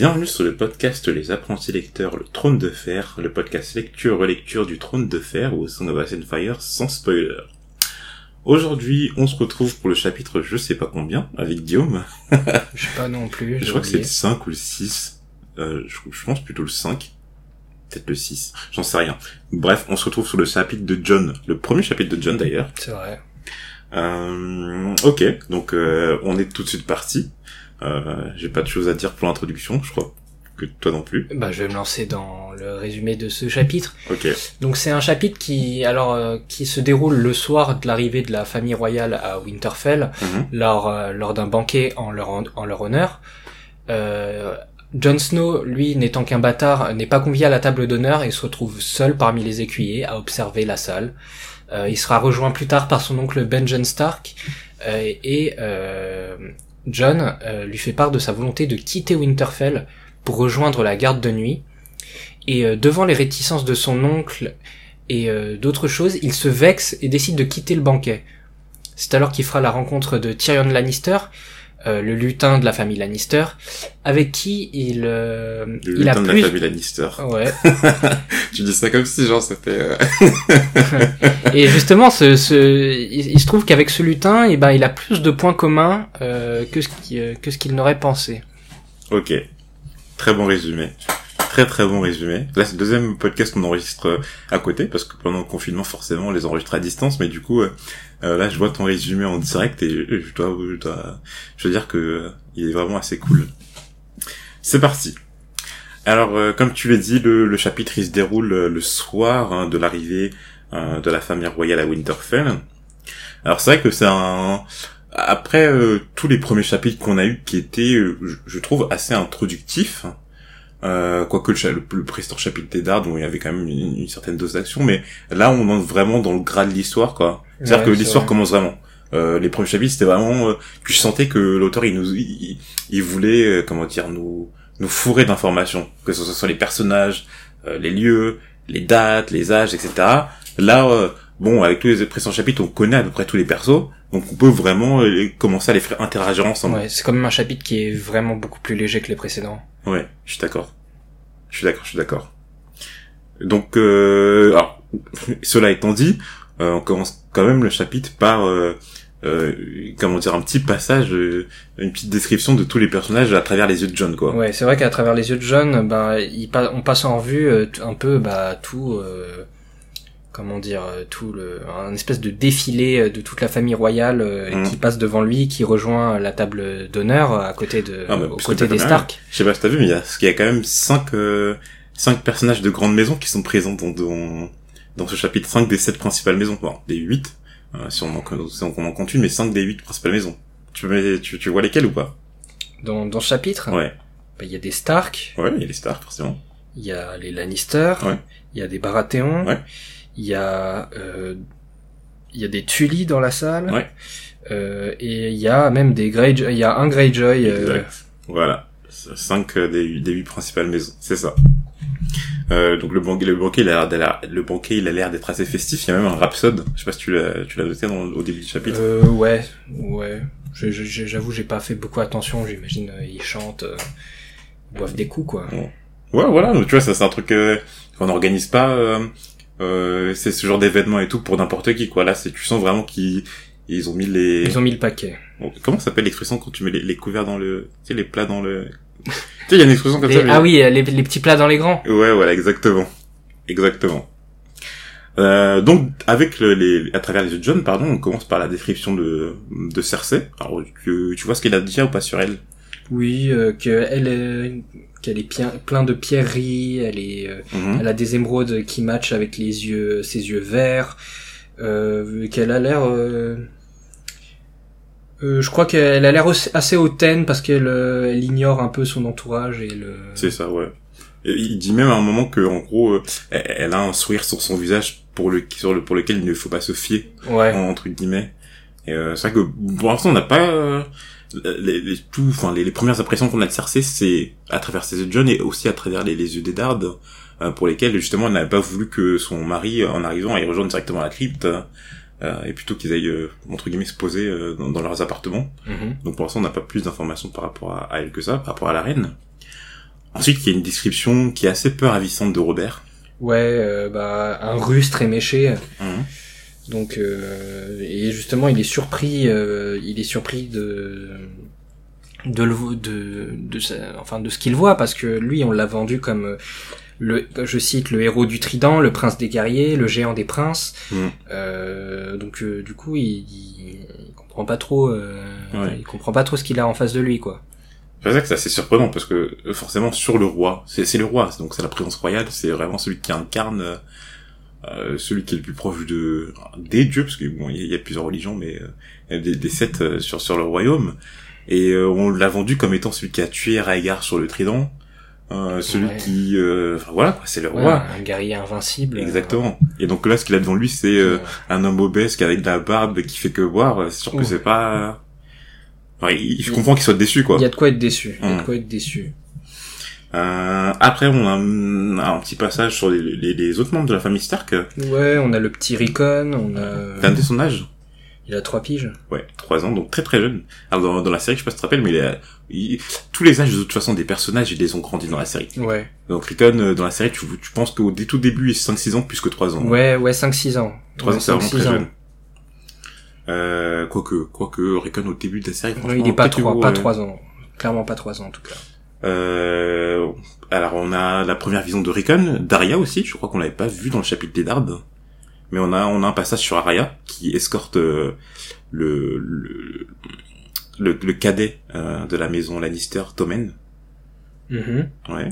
Bienvenue sur le podcast Les Apprentis Lecteurs, le Trône de Fer, le podcast lecture-relecture du Trône de Fer ou Song of Ice and Fire sans spoiler. Aujourd'hui, on se retrouve pour le chapitre je sais pas combien, avec Guillaume. Je sais pas non plus. Je crois que c'est le oublié. 5 ou le 6. Euh, je, je pense plutôt le 5. Peut-être le 6. J'en sais rien. Bref, on se retrouve sur le chapitre de John. Le premier chapitre de John d'ailleurs. C'est vrai. Euh, ok, donc euh, on est tout de suite parti. Euh, J'ai pas de choses à dire pour l'introduction, je crois que toi non plus. Bah, je vais me lancer dans le résumé de ce chapitre. Ok. Donc c'est un chapitre qui, alors, euh, qui se déroule le soir de l'arrivée de la famille royale à Winterfell, Mhm. lors, euh, lors d'un banquet en leur, en, leur honneur. Euh, Jon Snow, lui, n'étant qu'un bâtard, n'est pas convié à la table d'honneur et se retrouve seul parmi les écuyers à observer la salle. Euh, il sera rejoint plus tard par son oncle Benjen Stark euh, et euh, John euh, lui fait part de sa volonté de quitter Winterfell pour rejoindre la garde de nuit. Et euh, devant les réticences de son oncle et euh, d'autres choses, il se vexe et décide de quitter le banquet. C'est alors qu'il fera la rencontre de Tyrion Lannister, euh, le lutin de la famille Lannister, avec qui il, euh, Le il a lutin de plus... la famille Lannister. Ouais. Tu dis ça comme si genre ça fait... euh, Et justement, ce, ce, il, il se trouve qu'avec ce lutin, eh ben, il a plus de points communs euh, que ce qui, euh, que ce qu'il n'aurait pensé. Ok. Très bon résumé. Très très bon résumé. Là c'est le deuxième podcast qu'on enregistre euh, à côté parce que pendant le confinement forcément on les enregistre à distance mais du coup euh, euh, là je vois ton résumé en direct et je, dois je dois je veux dire que il est vraiment assez cool. C'est parti. Alors comme tu l'as dit le, chapitre il se déroule le soir hein, de l'arrivée de la famille royale à Winterfell. Alors c'est vrai que c'est un après tous les premiers chapitres qu'on a eu qui étaient, je, je trouve, assez introductifs, euh, quoique le, le, le précédent chapitre des Dards, il y avait quand même une, une certaine dose d'action, mais là on entre vraiment dans le gras de l'histoire, quoi. C'est-à-dire Ouais, que l'histoire vrai. commence vraiment. Euh, les premiers chapitres, c'était vraiment euh, je sentais que l'auteur il nous, il, il voulait, euh, comment dire, nous, nous fourrer d'informations, que ce soit les personnages, euh, les lieux, les dates, les âges, etc. Là, euh, bon, avec tous les précédents chapitres, on connaît à peu près tous les persos, donc on peut vraiment commencer à les faire interagir ensemble. Ouais, c'est quand même un chapitre qui est vraiment beaucoup plus léger que les précédents. Ouais, je suis d'accord. Je suis d'accord, je suis d'accord. Donc, euh, alors, cela étant dit, euh, on commence quand même le chapitre par, euh, euh, comment dire, un petit passage, euh, une petite description de tous les personnages à travers les yeux de John, quoi. Ouais, c'est vrai qu'à travers les yeux de John, ben, on passe en revue euh, un peu bah, tout, comment dire, euh, tout le, un espèce de défilé euh, de toute la famille royale euh, Mhm. qui passe devant lui, qui rejoint la table d'honneur à côté de, Ah, bah, aux côtés des Stark. Je sais pas si t'as vu, mais il y a, y quand même cinq, euh, cinq personnages de grandes maisons qui sont présents dans, dans, dans ce chapitre. Cinq des sept principales maisons. Bon, des huit, euh, si on en, si on en compte une, mais cinq des huit principales maisons. Tu, tu, tu vois lesquelles ou pas? Dans, dans ce chapitre, Ouais. bah, il y a des Stark, Ouais, il y a les stars, forcément. il y a les Lannister, Ouais. il y a des Baratheons, Ouais. Il y a, euh, il y a des Tully dans la salle, Ouais. euh, et il y a même des Greyjoy, il y a un Greyjoy, euh, Exact. Voilà. Cinq euh, des, huit- des huit principales maisons. C'est ça. Euh, donc le banquet, le banquet, il a l'air le banquet, il a l'air d'être assez festif. Il y a même un rhapsode. Je sais pas si tu l'as, tu l'as noté dans, au début du chapitre. Euh, ouais, ouais. Je- je- J'avoue, j'ai pas fait beaucoup attention. J'imagine ils chantent, ils boivent des coups, quoi. Ouais, voilà. Donc, tu vois, ça c'est un truc qu'on n'organise pas. Euh, c'est ce genre d'événement et tout pour n'importe qui, quoi. Là, c'est tu sens vraiment qu'ils ils ont mis les. Ils ont mis le paquet. Bon, comment s'appelle l'expression quand tu mets les, les couverts dans le, tu sais, les plats dans le. tu sais, il y a une expression comme Les- ça. mais- Ah oui, les, les petits plats dans les grands. Ouais, voilà, exactement. Exactement. Euh, donc, avec le, les, à travers les yeux de John, pardon, on commence par la description de, de Cersei. Alors, tu, tu vois ce qu'il a dit ou pas sur elle? Oui, euh, qu'elle est, qu'elle est plein de pierreries. Elle est, euh, Mhm. elle a des émeraudes qui matchent avec les yeux, ses yeux verts. Euh, qu'elle a l'air. euh, euh, je crois qu'elle a l'air assez hautaine parce qu'elle euh, elle ignore un peu son entourage et le. C'est ça, ouais. Et il dit même à un moment que, en gros, elle, elle a un sourire sur son visage pour le, sur le, pour lequel il ne faut pas se fier, Ouais. entre guillemets. Et euh, c'est vrai que, pour l'instant, on n'a pas, euh, les, les, tout, enfin, les, les premières impressions qu'on a de Cersei, c'est à travers ses yeux de John et aussi à travers les, les yeux des Dards, euh, pour lesquels, justement, elle n'avait pas voulu que son mari, en arrivant, aille rejoindre directement la crypte, euh, et plutôt qu'ils aillent, euh, entre guillemets, se poser euh, dans, dans leurs appartements. Mhm. Donc pour l'instant, on n'a pas plus d'informations par rapport à, à elle que ça, par rapport à la reine. Ensuite, il y a une description qui est assez peu ravissante de Robert. Ouais, euh, bah un russe très méché. Mhm. Donc euh, et justement, il est surpris, euh, il est surpris de de le de de sa- enfin de ce qu'il voit parce que lui, on l'a vendu comme euh, le je cite le héros du trident, le prince des guerriers, le géant des princes. Mhm. Euh, donc euh, du coup, il, il, comprend pas trop euh, Ouais. il comprend pas trop ce qu'il a en face de lui quoi. C'est ça que c'est assez surprenant parce que forcément sur le roi, c'est c'est le roi, donc c'est la présence royale, c'est vraiment celui qui incarne euh, celui qui est le plus proche de des dieux parce que bon il y, a- il y a plusieurs religions mais euh, il y a des, des sept euh, sur sur le royaume et euh, on l'a vendu comme étant celui qui a tué Raegar sur le trident, euh, celui Ouais. qui euh, enfin voilà quoi, c'est le Ouais, roi. un guerrier invincible. Exactement. Et donc là, ce qu'il a devant lui, c'est euh, un homme obèse qui a avec de la barbe qui fait que voir. C'est sûr que Ouais. c'est pas. Enfin, il- je comprends qu'il soit déçu, quoi. Il y a de quoi être déçu. Il y a de Mm. quoi être déçu. Euh, après, on a un, un petit passage sur les, les, les autres membres de la famille Stark. Ouais, on a le petit Rickon, on a... T'as son âge? Il a trois piges. Ouais, trois ans, donc très très jeune. Alors dans, dans la série, je sais pas si tu te rappelles, mais il a, il- tous les âges de toute façon des personnages, ils les ont grandis dans la série. Ouais. Donc Rickon, euh, dans la série, tu, tu penses qu'au dès tout début, il est 5-6 ans plus que 3 ans. Ouais, ouais, 5-6 ans. 3 Ouais, ans, c'est vraiment 5-6 très ans. jeune. Euh, quoique, quoique, Rickon au début de la série, Ouais, franchement, il est pas peut-être trois, que, pas euh, 3 ans. Clairement pas 3 ans en tout cas. Euh, alors on a la première vision de Rickon, Daria aussi, je crois qu'on l'avait pas vu dans le chapitre des Dardes. Mais on a on a un passage sur Arya qui escorte euh, le, le le le cadet euh, de la maison Lannister, Tommen. Mhm. Ouais.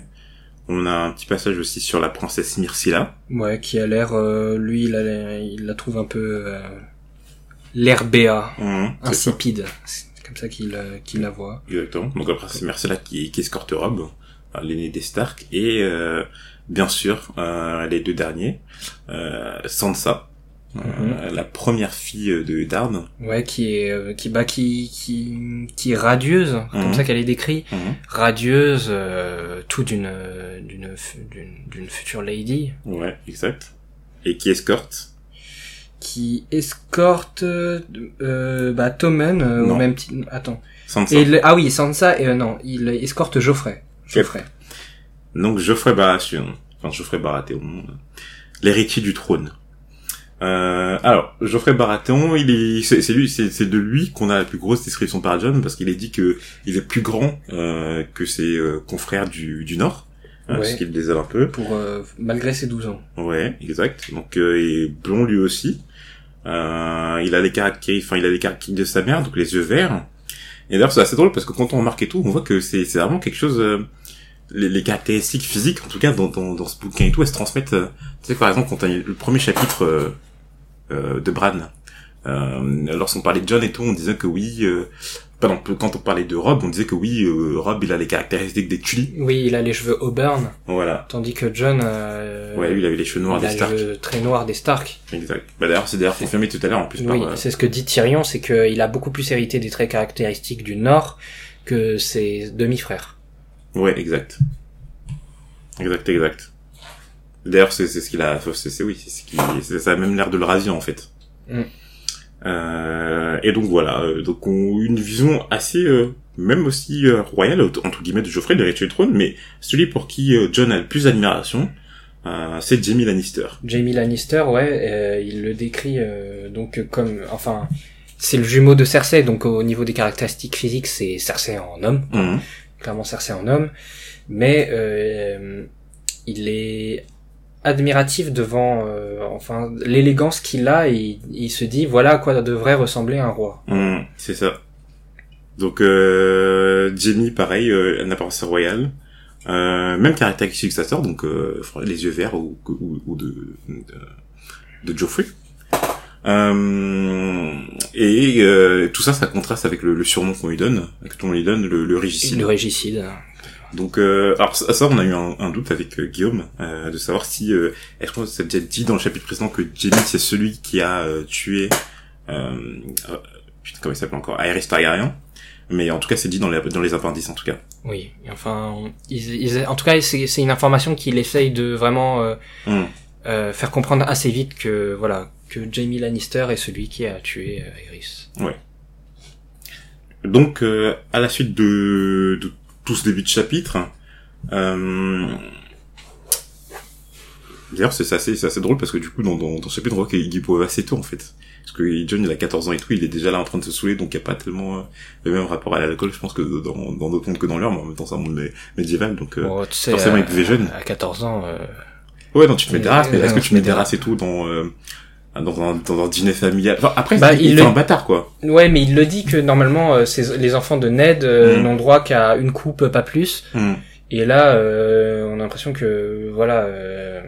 On a un petit passage aussi sur la princesse Myrcilla. Ouais, qui a l'air, euh, lui, il, a il la trouve un peu l'air c'est ça. C'est comme ça qu'il euh, qu'il la voit. Exactement. Donc la princesse Myrcilla qui, qui escorte Rob, euh, l'aîné des Stark, et euh, bien sûr euh, les deux derniers, euh, Sansa, euh, la première fille de Darn. Ouais, qui est, euh, qui, bah, qui, qui, qui est radieuse, comme Mhm. ça qu'elle est décrite. Mhm. radieuse, euh, tout d'une d'une d'une future lady Ouais, exact. Et qui escorte. Qui escorte euh, bah Tommen euh, au même titre. Attends. Sansa. Et le- ah oui, Sansa et euh, non, il escorte Geoffrey. Geoffrey. Donc Geoffrey Baratheon, enfin Geoffrey Baratheon, euh, l'héritier du trône. Euh, alors Geoffrey Baratheon, il est, c'est c'est lui, c'est c'est de lui qu'on a la plus grosse description par John parce qu'il est dit que il est plus grand euh, que ses euh, confrères du du Nord, ce qui le désole un peu. Pour euh, malgré ses 12 ans. Ouais, exact. Donc euh, est blond lui aussi. Euh, il a les caractéristiques, enfin il a les caractéristiques de sa mère, donc les yeux verts. Et d'ailleurs c'est assez drôle parce que quand on remarque et tout, on voit que c'est vraiment quelque chose. euh, les, caractéristiques physiques, en tout cas dans, ce bouquin et tout, elles se transmettent. euh, tu sais par exemple quand t'as le premier chapitre de Bran, lorsqu'on parlait de John et tout, on disait que oui. Euh, pardon, quand on parlait de Rob, on disait que oui, euh, Rob il a les caractéristiques des Tully. Oui, il a les cheveux auburn, Voilà. tandis que John euh, Ouais, lui il avait les cheveux noirs il des Stark. les cheveux très noirs des Stark. Exact. Bah d'ailleurs c'est d'ailleurs confirmé tout à l'heure en plus Oui, par. euh, c'est ce que dit Tyrion, c'est qu'il a beaucoup plus hérité des traits caractéristiques du Nord que ses demi-frères. Ouais, exact. Exact, exact. D'ailleurs, c'est c'est ce qu'il a. C'est oui, c'est ce qui. Ça a même l'air de le rasier en fait. Mm. Euh, et donc voilà. euh, Donc on une vision assez, euh, même aussi euh, royale entre guillemets de Geoffrey, de l'héritier du trône, mais celui pour qui euh, John a le plus d'admiration, euh, c'est Jamie Lannister. Jamie Lannister, ouais, euh, il le décrit euh, donc comme, enfin, c'est le jumeau de Cersei, donc au niveau des caractéristiques physiques, c'est Cersei en homme, Mhm. clairement Cersei en homme, mais euh, il est admiratif devant, euh, enfin, l'élégance qu'il a, et il se dit voilà à quoi devrait ressembler un roi. Mhm, c'est ça. Donc euh, Jamie, pareil, euh, une apparence royale. Euh, même caractéristique que sa sœur, donc euh, les yeux verts ou, ou, ou de, de, de Geoffrey. Et tout ça, ça contraste avec le, le surnom qu'on lui donne, que on lui donne, le, le régicide. Le régicide. Donc, euh, alors ça, ça, on a eu un, un doute avec euh, Guillaume euh, de savoir si, euh, est-ce qu'on s'est déjà dit dans le chapitre précédent que Jamie c'est celui qui a euh, tué, euh, putain comment il s'appelle encore, Aerys Targaryen. Mais en tout cas, c'est dit dans les dans les appendices en tout cas. Oui, enfin, ils, ils- en tout cas, c'est c'est une information qu'il essaye de vraiment euh, faire comprendre assez vite que voilà que Jamie Lannister est celui qui a tué Aerys. Donc, euh, à la suite de, de tout ce début de chapitre, Euh... D'ailleurs, c'est assez, c'est assez drôle parce que du coup, dans, dans, dans ce chapitre, on voit qu'il peut assez tôt, en fait. Parce que John, il a 14 ans et tout, il est déjà là en train de se saouler, donc il n'y a pas tellement euh, le même rapport à l'alcool, je pense, que dans, dans d'autres mondes que dans leur, mais en même temps, c'est un monde médiéval, donc euh, Bon, tu sais, forcément, à, il devait jeune. À 14 ans, euh, Ouais, non, tu te mets des races, mais est-ce que tu mets met des des races et tout dans, euh, dans un, dans un dîner familial Enfin, après, Bah, il, il il le- est un bâtard, quoi. Ouais, mais il le dit que normalement, euh, les enfants de Ned euh, Mm. n'ont droit qu'à une coupe, pas plus. Hmm. Et là, euh, on a l'impression que voilà, euh,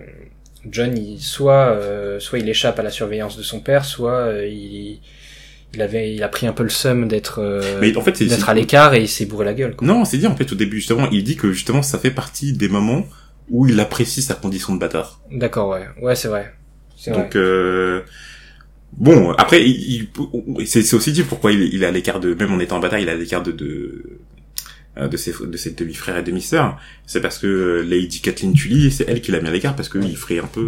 John, il, soit euh, soit il échappe à la surveillance de son père, soit euh, il il avait il a pris un peu le seum d'être euh, en fait, d'être à l'écart et il s'est bourré la gueule. Quoi. Non, c'est dit, en fait, au début, justement, il dit que, justement, ça fait partie des moments où il apprécie sa condition de bâtard. D'accord, ouais, ouais, c'est vrai. Donc, euh, bon, après, il, il- c'est c'est aussi dit pourquoi il, est- il est à l'écart de, même en étant un bâtard, il est à l'écart de, de, euh, de ses, de ses demi-frères et demi-sœurs. C'est parce que euh, Lady Kathleen Tully, c'est elle qui l'a mis à l'écart parce qu'il ferait un peu,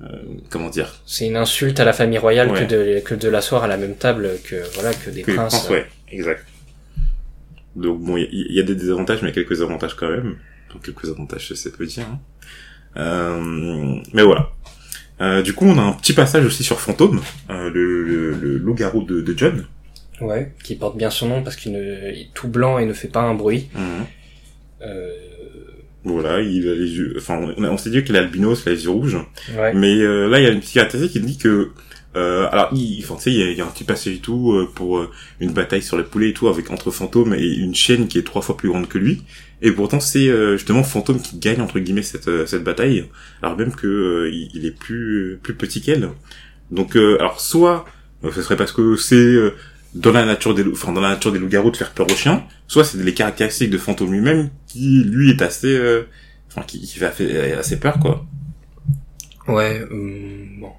euh, euh, comment dire, C'est une insulte à la famille royale Ouais. que de que de l'asseoir à la même table que voilà que des que princes. princes, ouais, exact. Donc bon, il y, a- il y a des désavantages, mais quelques avantages quand même. Donc quelques avantages, c'est peu dire. hein. Euh, mais voilà. Euh, du coup, on a un petit passage aussi sur Fantôme, euh, le, le, le loup-garou de, de John. Ouais, qui porte bien son nom parce qu'il est tout blanc et ne fait pas un bruit. Mhm. Euh, Voilà, il a les yeux. Enfin, on, on s'est dit qu'il a albinos, il a les yeux rouges. ouais. Mais euh, là, il y a une petite caractéristique qui dit que. Euh, alors, il, enfin, tu sais, il y, a, il y a un petit passage et tout euh, pour une bataille sur les poulets et tout avec entre Fantôme et une chienne qui est trois fois plus grande que lui. Et pourtant, c'est euh, justement Fantôme qui gagne entre guillemets cette euh, cette bataille, alors même que euh, il, est plus plus petit qu'elle. Donc, euh, alors soit euh, ce serait parce que c'est euh, dans la nature des enfin dans la nature des loups-garous de faire peur aux chiens, soit c'est les caractéristiques de Fantôme lui-même qui lui est assez, euh, qui, qui fait assez- peur quoi. Ouais, hum, bon.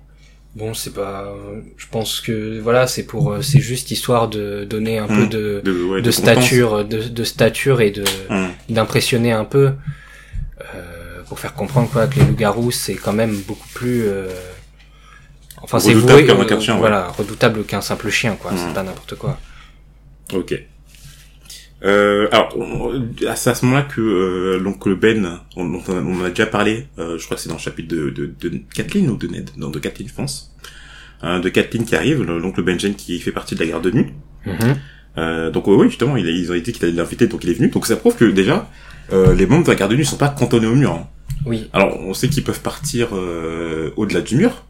Bon, c'est pas. Je pense que voilà, c'est pour, euh, c'est juste histoire de donner un peu Hmm. de De, ouais, de contenance. stature, de, de stature et de Hum. d'impressionner un peu euh, pour faire comprendre quoi que les loups-garous c'est quand même beaucoup plus. euh, Enfin, c'est Redoutable voué, qu'un- euh, ouais. voilà, redoutable qu'un simple chien, quoi. Hmm. C'est pas n'importe quoi. Ok. Euh, alors, c'est à ce moment-là que euh, l'oncle Ben, on, on, a déjà parlé, euh, je crois que c'est dans le chapitre de, de, de Kathleen ou de Ned, non, de Kathleen, je pense. Euh, de Kathleen qui arrive, le- l'oncle Benjen qui fait partie de la garde de nuit. Mhm. Euh, donc euh, oui, justement, il a- ils ont été qu'il allait l'inviter, donc il est venu. Donc ça prouve que déjà, euh, les membres de la garde de nuit sont pas cantonnés au mur. hein. Oui. Alors, on sait qu'ils peuvent partir euh, au-delà du mur,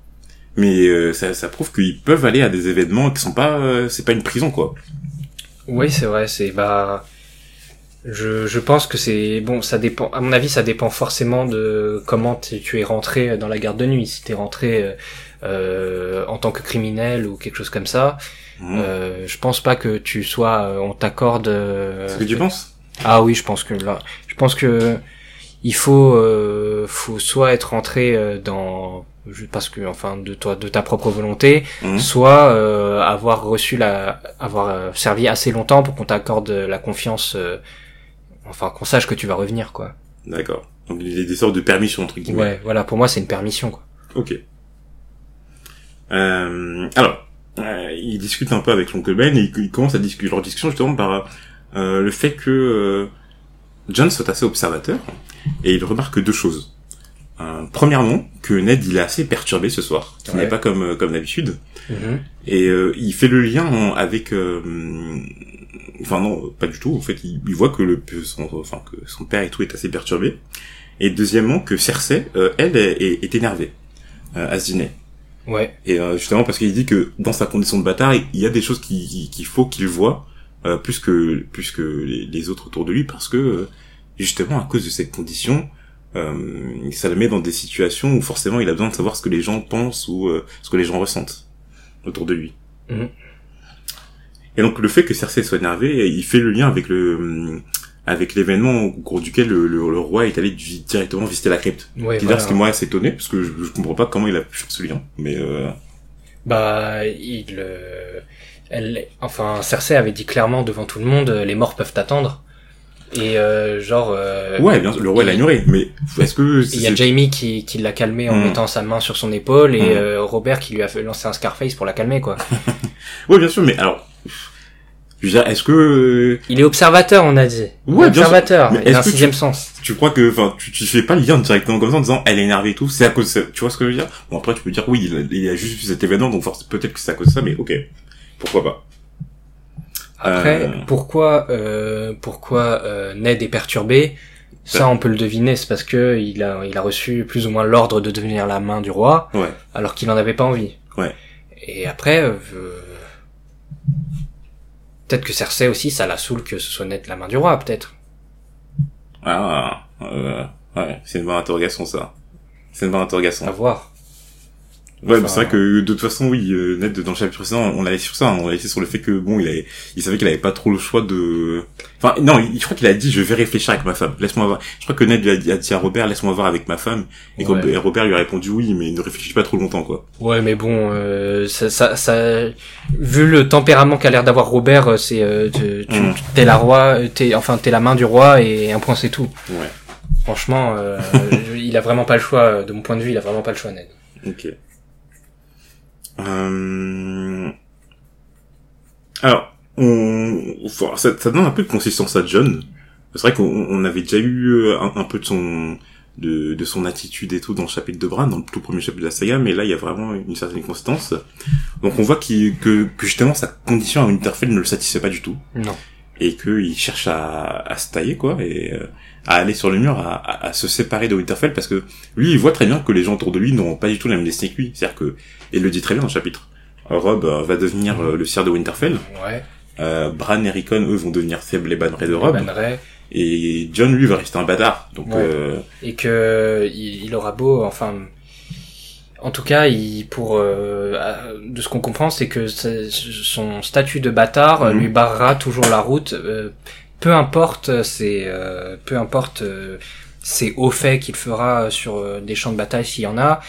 mais euh, ça, ça prouve qu'ils peuvent aller à des événements qui sont pas, euh, c'est pas une prison quoi. Oui, c'est vrai, c'est bah je, je pense que c'est bon, ça dépend à mon avis ça dépend forcément de comment tu es rentré dans la garde de nuit, si tu es rentré euh, euh, en tant que criminel ou quelque chose comme ça. Mmh. Euh, je pense pas que tu sois euh, on t'accorde euh, C'est ce que tu penses Ah oui, je pense que là je pense que il faut euh, faut soit être rentré dans parce que enfin de toi de ta propre volonté Mmh. soit euh, avoir reçu la avoir euh, servi assez longtemps pour qu'on t'accorde la confiance euh, enfin qu'on sache que tu vas revenir quoi D'accord. Donc il y a des sortes de permissions entre guillemets. ouais voilà pour moi c'est une permission quoi Ok. Euh, alors, ils discutent un peu avec l'oncle Ben et ils, ils commencent à discuter leur discussion justement par le fait que John soit assez observateur et il remarque deux choses. Euh, premièrement, que Ned il est assez perturbé ce soir, qui Ouais. n'est pas comme euh, comme d'habitude, et euh, il fait le lien en- avec, euh, enfin non, pas du tout. En fait, il, il voit que le son, enfin que son père et tout est assez perturbé. Et deuxièmement, que Cersei, euh, elle, est, énervée euh, à ce dîner. ouais Et euh, justement parce qu'il dit que dans sa condition de bâtard, il y a des choses qui- qui- qu'il faut qu'il voit euh, plus que plus que les, les autres autour de lui, parce que justement à cause de cette condition, euh, ça le met dans des situations où forcément il a besoin de savoir ce que les gens pensent ou euh, ce que les gens ressentent autour de lui. Mhm. Et donc le fait que Cersei soit énervée, il fait le lien avec le hum, avec l'événement au cours duquel le, le- le roi est allé directement visiter la crypte. ouais voilà. d'ailleurs, ce qui m'a assez étonné, parce que je, je comprends pas comment il a pu faire ce lien. Mais euh, bah il euh, elle enfin Cersei avait dit clairement devant tout le monde euh, les morts peuvent attendre et euh, genre euh, ouais, bien sûr, le roi l'a ignoré. Mais est-ce que Il y a Jamie qui, qui l'a calmé en Mm. mettant sa main sur son épaule et Mm. euh, Robert qui lui a fait lancer un Scarface pour la calmer quoi. Ouais, bien sûr, mais alors, Je veux dire, est-ce que Il est observateur, on a dit. Ouais, bien sûr. observateur. Mais Il a un sixième sens. tu crois que, enfin, tu, tu fais pas le lien directement comme ça en disant elle est énervée et tout, c'est à cause de ça. Tu vois ce que je veux dire? Bon après tu peux dire oui, il a, il a juste vu cet événement donc peut-être que c'est à cause de ça, mais ok, pourquoi pas Après, Euh. pourquoi, euh, pourquoi euh, Ned est perturbé? Ça, on peut le deviner. C'est parce que il a, il a reçu plus ou moins l'ordre de devenir la main du roi, Ouais. alors qu'il en avait pas envie. Ouais. Et après, euh, peut-être que Cersei aussi, ça la saoule que ce soit Ned la main du roi, peut-être. Ah, euh, ouais, c'est une bonne interrogation ça. C'est une bonne interrogation. À voir. Ouais, Enfin, c'est vrai que de toute façon, oui, euh, Ned dans le chapitre précédent, on l'avait sur ça, hein, on laissé sur le fait que bon, il avait, il savait qu'il avait pas trop le choix de. Enfin, non, il- je crois qu'il a dit, je vais réfléchir avec ma femme. Laisse-moi voir. Je crois que Ned lui a dit, a dit à Robert, laisse-moi voir avec ma femme, et Ouais. Robert- lui a répondu oui, mais ne réfléchis pas trop longtemps, quoi. Ouais, mais bon, euh, ça, ça, ça, vu le tempérament qu'a l'air d'avoir Robert, euh, c'est, euh, tu, tu- Mm. t'es la roi, euh, t'es, enfin, t'es la main du roi et un point c'est tout. Ouais. Franchement, euh, il a vraiment pas le choix, euh, de mon point de vue, il a vraiment pas le choix, Ned. Ok. Euh... Alors, on... ça, ça donne un peu de consistance à John. C'est vrai qu'on on avait déjà eu euh, un, peu de son de, de son attitude et tout dans le chapitre de Bran, dans le tout premier chapitre de la saga, mais là il y a vraiment une certaine consistance. Donc on voit que, que justement sa condition à Winterfell ne le satisfait pas du tout Non. Et qu'il cherche à, à se tailler quoi et euh, à aller sur le mur, à, à, à se séparer de Winterfell parce que lui il voit très bien que les gens autour de lui n'ont pas du tout la même destinée que lui. C'est-à-dire que et il le dit très bien dans le chapitre. Rob euh, va devenir euh, le sire de Winterfell. Ouais. Euh, Bran et Rickon eux vont devenir faibles et bannerets de Rob. Et John lui va rester un bâtard. Donc Ouais. euh, et que il, il aura beau, enfin, en tout cas, il, pour euh, euh, de ce qu'on comprend, c'est que son statut de bâtard euh, Mhm. lui barrera toujours la route, euh, peu importe ses, euh, peu importe euh, ses hauts faits qu'il fera sur euh, des champs de bataille s'il y en a,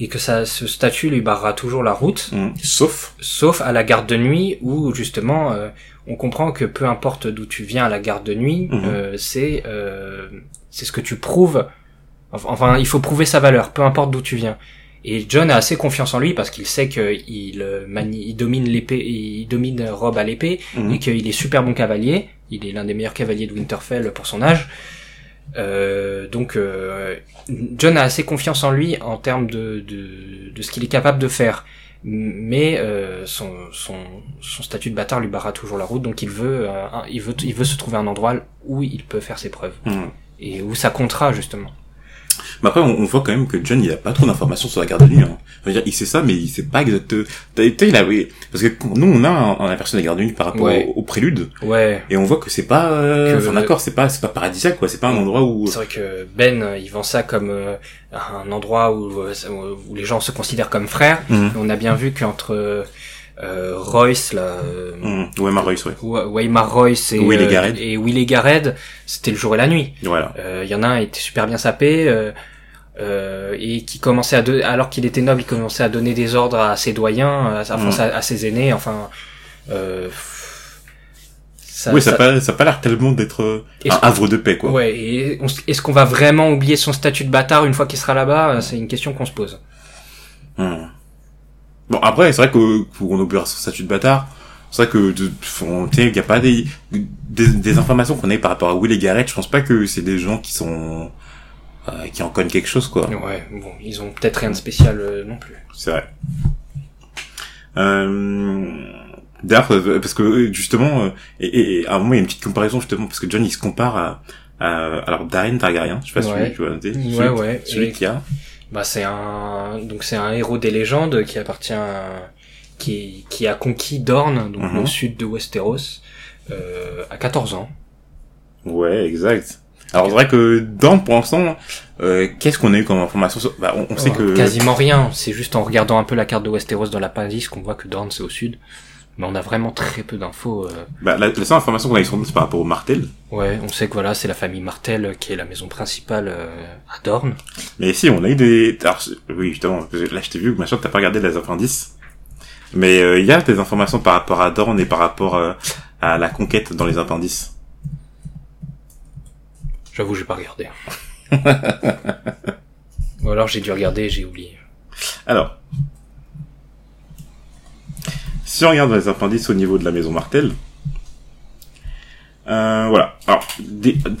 et que ça, ce statut lui barrera toujours la route, hum, sauf sauf à la garde de nuit où justement euh, on comprend que peu importe d'où tu viens à la garde de nuit, Mhm. euh, c'est euh, c'est ce que tu prouves. Enfin, il faut prouver sa valeur, peu importe d'où tu viens. Et John a assez confiance en lui parce qu'il sait qu'il euh, manie, il domine l'épée, il domine Rob à l'épée hum, et qu'il est super bon cavalier. Il est l'un des meilleurs cavaliers de Winterfell pour son âge. Euh, donc euh, John a assez confiance en lui en termes de, de, de ce qu'il est capable de faire. Mais euh, son, son, son statut de bâtard lui barra toujours la route, donc il veut, un- il veut, il veut se trouver un endroit où il peut faire ses preuves hum. et où ça comptera justement. Mais après, on, on voit quand même que John, il a pas trop d'informations sur la garde de nuit. Hein. Dire, il sait ça, mais il sait pas exactement. Été, il a, oui. Parce que nous, on a un, un aperçu de la garde de nuit par rapport Ouais. au, au prélude, Ouais, et on voit que c'est pas. Euh, Enfin, d'accord, c'est pas, c'est pas paradisiaque, quoi. C'est pas un endroit où. c'est vrai que Ben, euh, il vend ça comme euh, un endroit où, euh, où les gens se considèrent comme frères. Hum, On a bien vu qu'entre euh, euh, Royce, là, euh, hum. Ouais, Marois, ouais. Wa- Waymar Royce et, Will et euh, Garrett. et Garrett, c'était le jour et la nuit. Voilà. Euh, Il y en a un était super bien sapé euh, euh, et qui commençait à don- alors qu'il était noble, il commençait à donner des ordres à ses doyens, à, Mm. à ses aînés. Enfin, euh, ça, oui, ça, ça- pas, ça a pas l'air tellement d'être euh, un havre de paix, quoi. ouais. Et on est-ce qu'on va vraiment oublier son statut de bâtard une fois qu'il sera là-bas? C'est une question qu'on se pose. Hum. Bon, après, c'est vrai que qu'on oubliera son statut de bâtard. C'est vrai que, il y a pas des, des, des informations qu'on a par rapport à Will et Garrett. Je pense pas que c'est des gens qui sont, euh, qui en connaissent quelque chose, quoi. Ouais, bon, ils ont peut-être rien de spécial euh, non plus. C'est vrai. Euh, D'ailleurs, euh, parce que euh, justement, euh, et, et- à un moment il y a une petite comparaison justement parce que John il se compare à, à alors Darren Targaryen, je sais pas si Ouais. tu vois noter, celui, Ouais, ouais. celui Et- qui a, Bah c'est un donc c'est un héros des légendes qui appartient à- qui qui a conquis Dorne donc Mhm. au sud de Westeros euh, à 14 ans. ouais, exact. Alors c'est vrai que dans pour l'instant, euh, qu'est-ce qu'on a eu comme information sur... bah, on, on sait Euh, que quasiment rien, c'est juste en regardant un peu la carte de Westeros dans l'appendice qu'on voit que Dorne c'est au sud. Mais on a vraiment très peu d'infos. euh. bah, la, la seule information qu'on a sur c'est par rapport au Martel. Ouais, on sait que voilà, c'est la famille Martel qui est la maison principale euh, à Dorne. Mais si, on a eu des... Alors, oui, justement, là, je t'ai vu, machin, t'as pas regardé les appendices. Mais euh, il y a des informations par rapport à Dorne et par rapport euh, à la conquête dans les appendices. J'avoue, j'ai pas regardé. Ou alors j'ai dû regarder et j'ai oublié. Alors, si on regarde les appendices au niveau de la maison Martel, euh, voilà. Alors,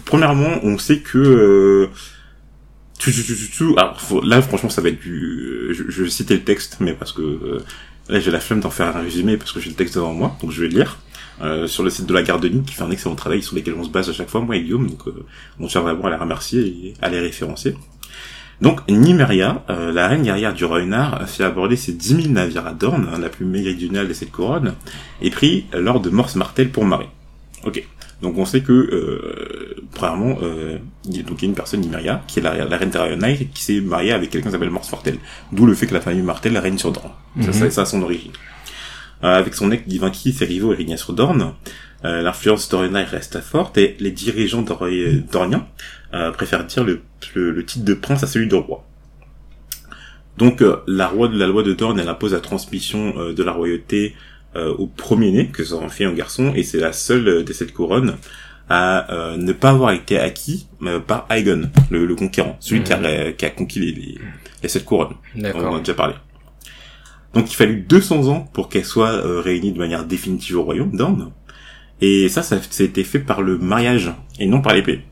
premièrement, on sait que euh, tout, tout, tout, alors, faut- là, franchement, ça va être du. Je, je vais citer le texte, mais parce que euh, là, j'ai la flemme d'en faire un résumé parce que j'ai le texte devant moi, donc je vais le lire. Euh, sur le site de la Garde de Nuit, qui fait un excellent travail sur lesquels on se base à chaque fois, moi et Guillaume, donc euh, on tient vraiment à les remercier et à les référencer. Donc, Nymeria, euh, la reine guerrière du Rhoynar, fait aborder ses 10 000 navires à Dorne, hein, la plus méridionale de cette couronne, et pris lors de Morse Martel pour marée. Ok. Donc on sait que, euh, premièrement, euh, il y a- une personne, Nymeria, qui est la, la reine Rhoynar, qui s'est mariée avec quelqu'un qui s'appelle Morse Martel. D'où le fait que la famille Martel règne sur Dorne. Ça, Mhm. ça, ça a son origine. Euh, avec son ex Divinki, ses rivaux et régna sur Dorne, euh, l'influence d'Orionai reste forte et les dirigeants d'Ori- d'Orient euh, préfèrent dire le, le, le titre de prince à celui de roi. Donc euh, la, roi, la loi de Dorne, elle impose la transmission euh, de la royauté euh, au premier-né, que ce soit un fille ou un garçon, et c'est la seule des sept couronnes à euh, ne pas avoir été acquis euh, par Aegon, le, le conquérant, celui qui, a, qui a conquis les, les, les sept couronnes. On en a déjà parlé. Donc il fallut 200 ans pour qu'elle soit euh, réunie de manière définitive au royaume Dorne. Et ça, ça, a été fait par le mariage et non par l'épée.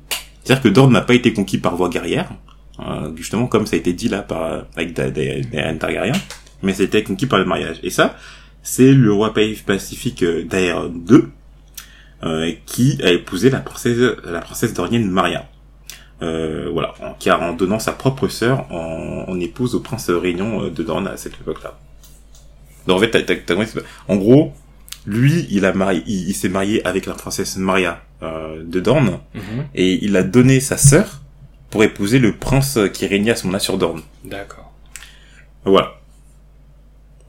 C'est-à-dire que Dorne n'a pas été conquis par voie guerrière, euh, justement comme ça a été dit là par avec des, des, des reines Targaryen, mais été conquis par le mariage. Et ça, c'est le roi pacifique euh, Daeron II euh, qui a épousé la princesse la princesse dornienne Maria. Euh, voilà, a en donnant sa propre sœur en, en épouse au prince Réunion de Dorne à cette époque-là. Donc en fait, t'as- t'as- t'as- en gros, lui, il a marié, il, il s'est marié avec la princesse Maria euh, de Dorne Mhm. et il a donné sa sœur pour épouser le prince qui régnait à ce moment-là sur Dorne. D'accord. Voilà.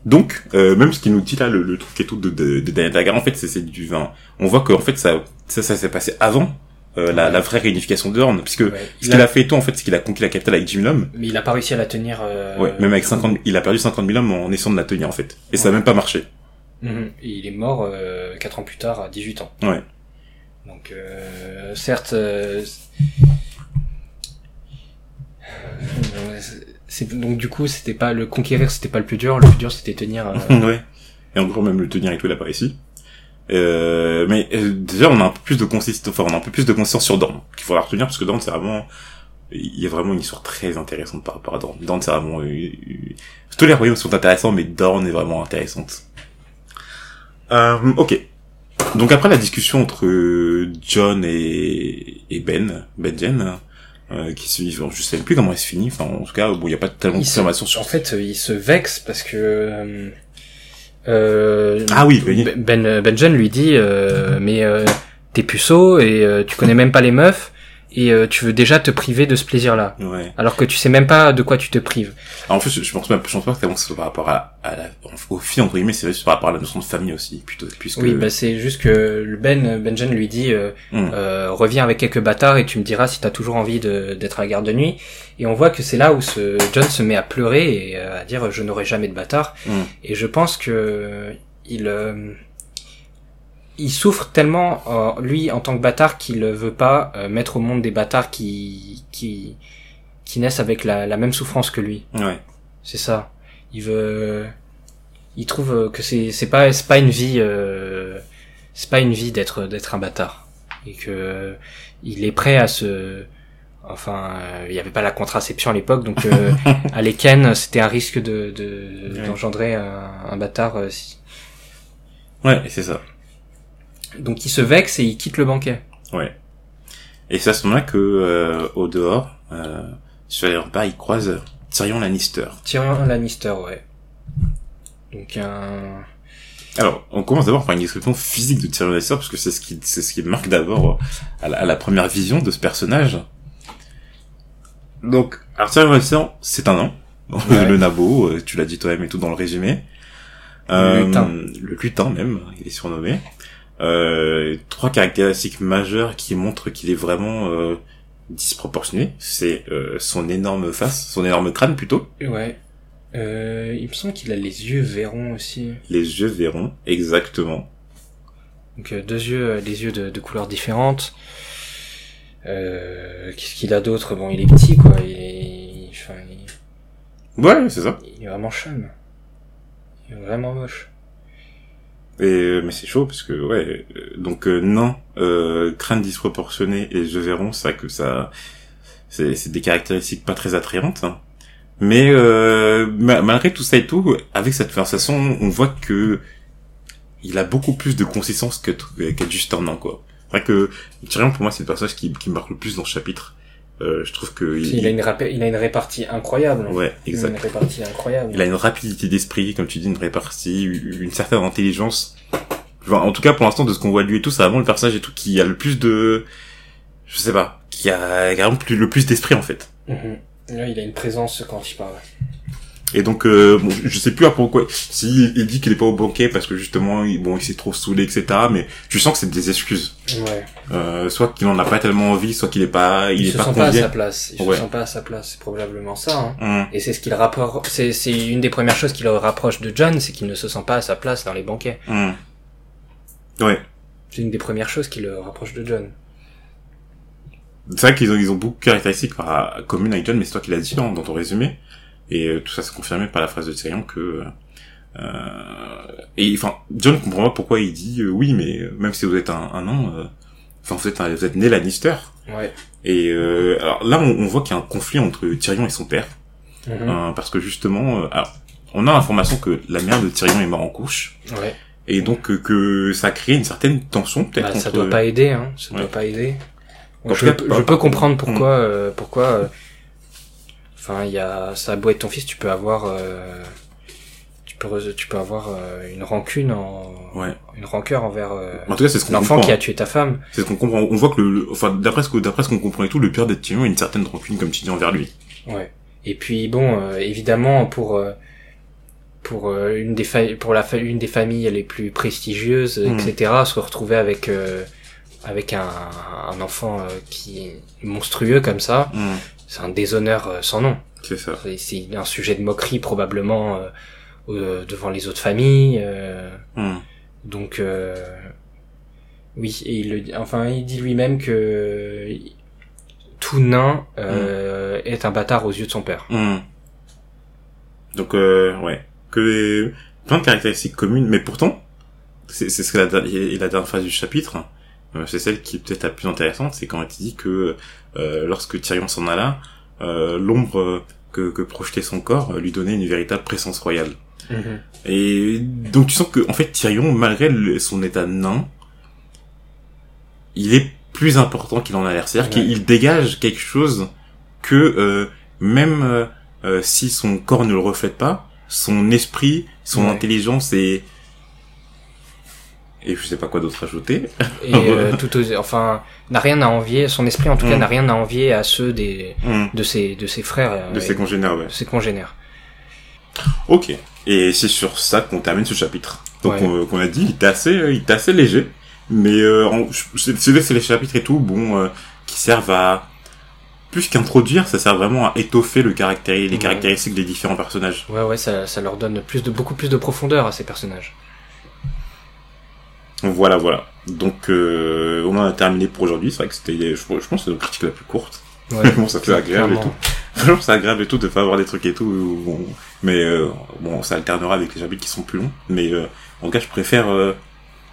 Donc, euh, même ce qu'il nous dit là, le, le truc et tout de, de, de Daniel Targaryen, en fait, c'est c'est du vin. On voit que en fait, ça, ça, ça s'est passé avant euh, la, Ouais. la vraie réunification de Dorne, puisque Ouais. ce Il qu'il a- a fait tout, en fait, c'est qu'il a conquis la capitale avec 10 000 hommes. Mais il a pas réussi à la tenir. euh, Ouais, même avec 50, il a perdu 50 000 hommes en essayant de la tenir, en fait. Et ça a Ouais. même pas marché. Mhm. Et il est mort euh, 4 ans plus tard, à 18 ans. Ouais. Donc, euh, certes, euh, c'est donc du coup, c'était pas le conquérir, c'était pas le plus dur. Le plus dur, c'était tenir. euh, ouais. Et encore même le tenir et tout, il a pas réussi. Euh, mais euh, déjà, on a un peu plus de consistance, enfin, on a un peu plus de conscience sur Dorne qu'il faudra retenir parce que Dorne, c'est vraiment, il y a vraiment une histoire très intéressante par rapport à Dorne. Dorne, c'est vraiment, euh, tous les royaumes sont intéressants, mais Dorne est vraiment intéressante. Euh, ok. Donc après la discussion entre John et, et Ben, Benjen, euh, qui se vivent, je sais plus comment elle se finit, enfin, en tout cas, bon, il y a pas tellement de confirmation sur En fait, il se vexe parce que euh, euh, Ah oui, oui. Ben Benjen lui dit euh, mais euh, t'es puceau et euh, tu connais même pas les meufs et euh, tu veux déjà te priver de ce plaisir-là Ouais. alors que tu sais même pas de quoi tu te prives. Alors, en fait, je, pense pas, je pense pas que c'est par rapport à, à la, aux filles, entre guillemets, c'est par rapport à la notion de famille aussi, plutôt, puisque... Oui, bah c'est juste que le Ben Benjen lui dit euh, Hmm. euh, reviens avec quelques bâtards et tu me diras si t'as toujours envie de- d'être à la garde de nuit. Et on voit que c'est là où ce John se met à pleurer et euh, à dire je n'aurai jamais de bâtard. Hmm. Et je pense que il euh, il souffre tellement euh, lui en tant que bâtard qu'il ne veut pas euh, mettre au monde des bâtards qui qui qui naissent avec la, la même souffrance que lui. Ouais. C'est ça. Il veut il trouve que c'est c'est pas c'est pas une vie euh, c'est pas une vie d'être d'être un bâtard et que il est prêt à se enfin euh, il y avait pas la contraception à l'époque donc à l'Eken c'était un risque de de- Ouais. d'engendrer un, un bâtard si- Ouais, c'est ça. Donc il se vexe et il quitte le banquet Ouais. Et c'est à ce moment-là que, euh, au dehors, euh, sur les repas, il croise Tyrion Lannister. Tyrion Lannister ouais donc un Alors, on commence d'abord par une description physique de Tyrion Lannister, parce que c'est ce qui, c'est ce qui marque d'abord à la, à la première vision de ce personnage. Donc, alors Tyrion Lannister, c'est un. Ouais. le nabo, euh, tu l'as dit toi-même et tout dans le résumé. Le lutin. Le lutin même, il est surnommé. Euh, trois caractéristiques majeures qui montrent qu'il est vraiment euh, disproportionné. C'est euh, son énorme face, son énorme crâne plutôt, ouais euh, il me semble qu'il a les yeux verrons aussi les yeux verrons, exactement. Donc euh, deux yeux, euh, des yeux de, de couleurs différentes. Euh, Qu'est-ce qu'il a d'autre? Bon, il est petit, quoi. Il est, enfin, il, Ouais, c'est ça. il est vraiment chum. Il est vraiment moche. Et euh, mais c'est chaud parce que ouais euh, donc euh, non euh, crainte disproportionnée et je verrai ça que ça c'est des caractéristiques pas très attrayantes hein. mais euh, ma- malgré tout ça et tout avec cette conversation on voit que il a beaucoup plus de consistance que qu'être juste un quoi c'est vrai que Tyrion pour moi c'est le personnage qui qui me marque le plus dans ce chapitre euh, je trouve que Il, a une il a une répartie incroyable. ouais Il a exact Une répartie incroyable. il a une rapidité d'esprit, comme tu dis, une répartie, une certaine intelligence. Enfin, en tout cas, pour l'instant, de ce qu'on voit de lui et tout, c'est vraiment le personnage et tout qui a le plus de, je sais pas, qui a vraiment plus, le plus d'esprit en fait. Mhm. Là, il a une présence quand il parle. Et donc, euh, bon, je sais plus à pourquoi. Si il dit qu'il est pas au banquet parce que justement, il, bon, il s'est trop saoulé, etc. Mais je sens que c'est des excuses. Ouais. Euh, soit qu'il en a pas tellement envie, soit qu'il est pas, il, Il, est se pas sent pas à sa place. Il Ouais. se sent pas à sa place. C'est probablement ça. Hein. Hum, Et c'est ce qu'il rapporte. C'est c'est une des premières choses qui le rapproche de John, c'est qu'il ne se sent pas à sa place dans les banquets. hum. Ouais. C'est une des premières choses qui le rapproche de John. C'est vrai qu'ils ont, ils ont beaucoup de caractéristiques communes avec John, mais c'est toi qui l'as dit hein, dans ton résumé. Et euh, tout ça s'est confirmé par la phrase de Tyrion que... Euh, et enfin, John comprend pas pourquoi il dit euh, oui, mais euh, même si vous êtes un, un an, euh, enfin vous êtes un- vous êtes né Lannister. Ouais. Et euh, alors là, on, on voit qu'il y a un conflit entre Tyrion et son père, Mhm. euh, parce que justement, euh, alors, on a l'information que la mère de Tyrion est morte en couche, Ouais. et donc euh, que ça crée une certaine tension peut-être. Bah, ça entre- doit pas aider, hein. Ça Ouais. doit pas aider. Je, cas, peux- pas- je peux comprendre pourquoi, euh, pourquoi. Enfin, il y a ça a beau être ton fils, tu peux avoir, euh, tu peux, tu peux avoir euh, une rancune en, Ouais. une rancœur envers euh, En tout cas, c'est ce l'enfant qui a tué ta femme. C'est ce qu'on comprend. On voit que le, le- enfin, d'après ce que, d'après ce qu'on comprend et tout, le père de Tyrion a une certaine rancune, comme tu dis, envers lui. Ouais. Et puis bon, euh, évidemment pour euh, pour euh, une des fa- pour la fa- une des familles les plus prestigieuses, Mm. etc. Se retrouver avec euh, avec un, un enfant qui est monstrueux comme ça, c'est un déshonneur euh, sans nom. C'est ça. C'est- un sujet de moquerie probablement euh, euh, devant les autres familles. euh, Hmm. donc euh, oui, et il le enfin il dit lui-même que tout nain euh, est un bâtard aux yeux de son père. Hmm. Donc, euh, ouais. Que plein de caractéristiques communes, mais pourtant, c'est, ce que la, la dernière phrase du chapitre, c'est celle qui est peut-être la plus intéressante, c'est quand il dit que euh, lorsque Tyrion s'en alla, euh, l'ombre euh, que, que projetait son corps euh, lui donnait une véritable présence royale. Et donc tu sens que en fait Tyrion, malgré le- son état nain, il est plus important qu'il en a l'air. C'est-à-dire Ouais. qu'il dégage quelque chose que euh, même euh, euh, si son corps ne le reflète pas, son esprit, son Ouais. intelligence et et je sais pas quoi d'autre ajouter. Et euh, tout aux- enfin n'a rien à envier, son esprit en tout cas Mm. n'a rien à envier à ceux des Hmm. de ses de ses frères, euh, De ses congénères, ouais. de ses congénères. Ok. Et c'est sur ça qu'on termine ce chapitre. Donc Ouais. on, qu'on a dit, il était assez, euh, il était assez léger, mais euh, c'est c'est c'est les chapitres et tout, bon, euh, qui servent à plus qu'introduire, ça sert vraiment à étoffer le caractère, les Ouais. caractéristiques des différents personnages. Ouais ouais, ça ça leur donne plus de beaucoup plus de profondeur à ces personnages. Voilà, voilà. Donc euh, on en a terminé pour aujourd'hui. C'est vrai que c'était, je, je pense, que c'est notre critique la plus courte. Ouais. bon, ça fait agréable et tout. C'est agréable et tout de pas avoir des trucs et tout. Mais euh, bon, ça alternera avec les chapitres qui sont plus longs. Mais euh, en tout cas, je préfère.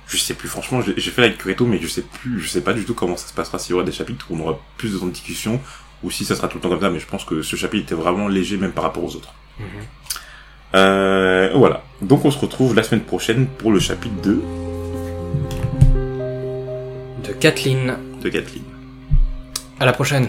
je sais plus. Franchement, j'ai fait la tout, mais je sais plus. Je sais pas du tout comment ça se passera s'il y aura des chapitres où on aura plus de temps de discussion ou si ça sera tout le temps comme ça. Mais je pense que ce chapitre était vraiment léger même par rapport aux autres. Mhm. Voilà. Donc on se retrouve la semaine prochaine pour le chapitre 2 De Kathleen. de Kathleen. À la prochaine.